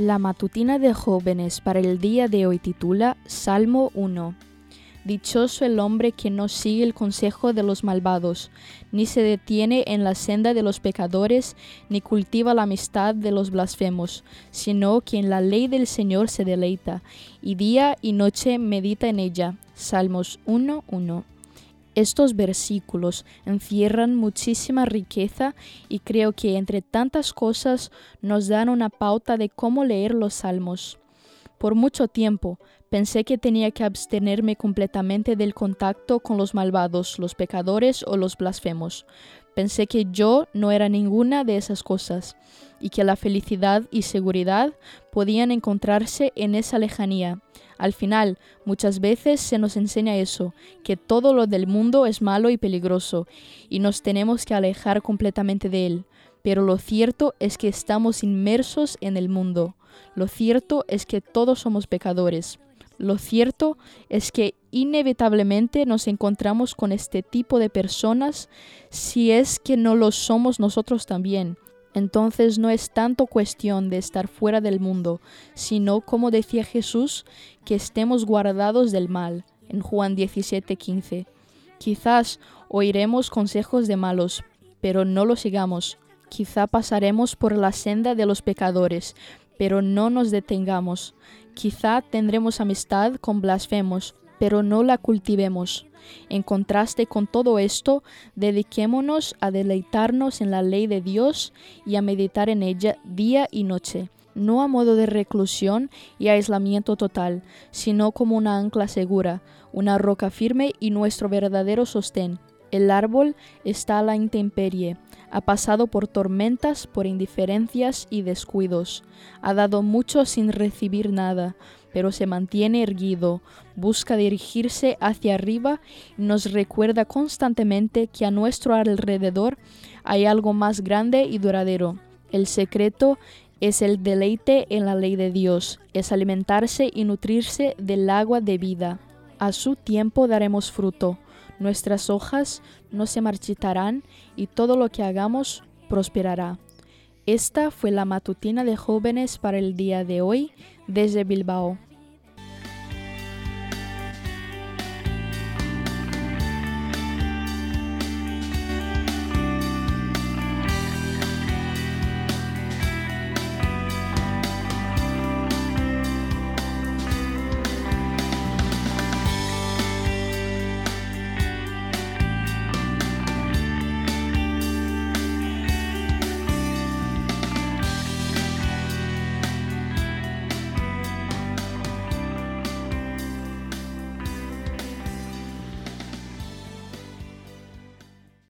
La matutina de jóvenes para el día de hoy titula Salmo 1. Dichoso el hombre que no sigue el consejo de los malvados, ni se detiene en la senda de los pecadores, ni cultiva la amistad de los blasfemos, sino que en la ley del Señor se deleita, y día y noche medita en ella. Salmos 1.1. Estos versículos encierran muchísima riqueza y creo que entre tantas cosas nos dan una pauta de cómo leer los salmos. Por mucho tiempo pensé que tenía que abstenerme completamente del contacto con los malvados, los pecadores o los blasfemos. Pensé que yo no era ninguna de esas cosas y que la felicidad y seguridad podían encontrarse en esa lejanía. Al final, muchas veces se nos enseña eso, que todo lo del mundo es malo y peligroso, y nos tenemos que alejar completamente de él. Pero lo cierto es que estamos inmersos en el mundo. Lo cierto es que todos somos pecadores. Lo cierto es que inevitablemente nos encontramos con este tipo de personas si es que no lo somos nosotros también. Entonces no es tanto cuestión de estar fuera del mundo, sino, como decía Jesús, que estemos guardados del mal, en Juan 17:15. Quizás oiremos consejos de malos, pero no los sigamos. Quizá pasaremos por la senda de los pecadores, pero no nos detengamos. Quizá tendremos amistad con blasfemos, pero no la cultivemos. En contraste con todo esto, dediquémonos a deleitarnos en la ley de Dios y a meditar en ella día y noche, no a modo de reclusión y aislamiento total, sino como una ancla segura, una roca firme y nuestro verdadero sostén. El árbol está a la intemperie, ha pasado por tormentas, por indiferencias y descuidos, ha dado mucho sin recibir nada, pero se mantiene erguido, busca dirigirse hacia arriba y nos recuerda constantemente que a nuestro alrededor hay algo más grande y duradero. El secreto es el deleite en la ley de Dios, es alimentarse y nutrirse del agua de vida. A su tiempo daremos fruto, nuestras hojas no se marchitarán y todo lo que hagamos prosperará. Esta fue la matutina de jóvenes para el día de hoy desde Bilbao.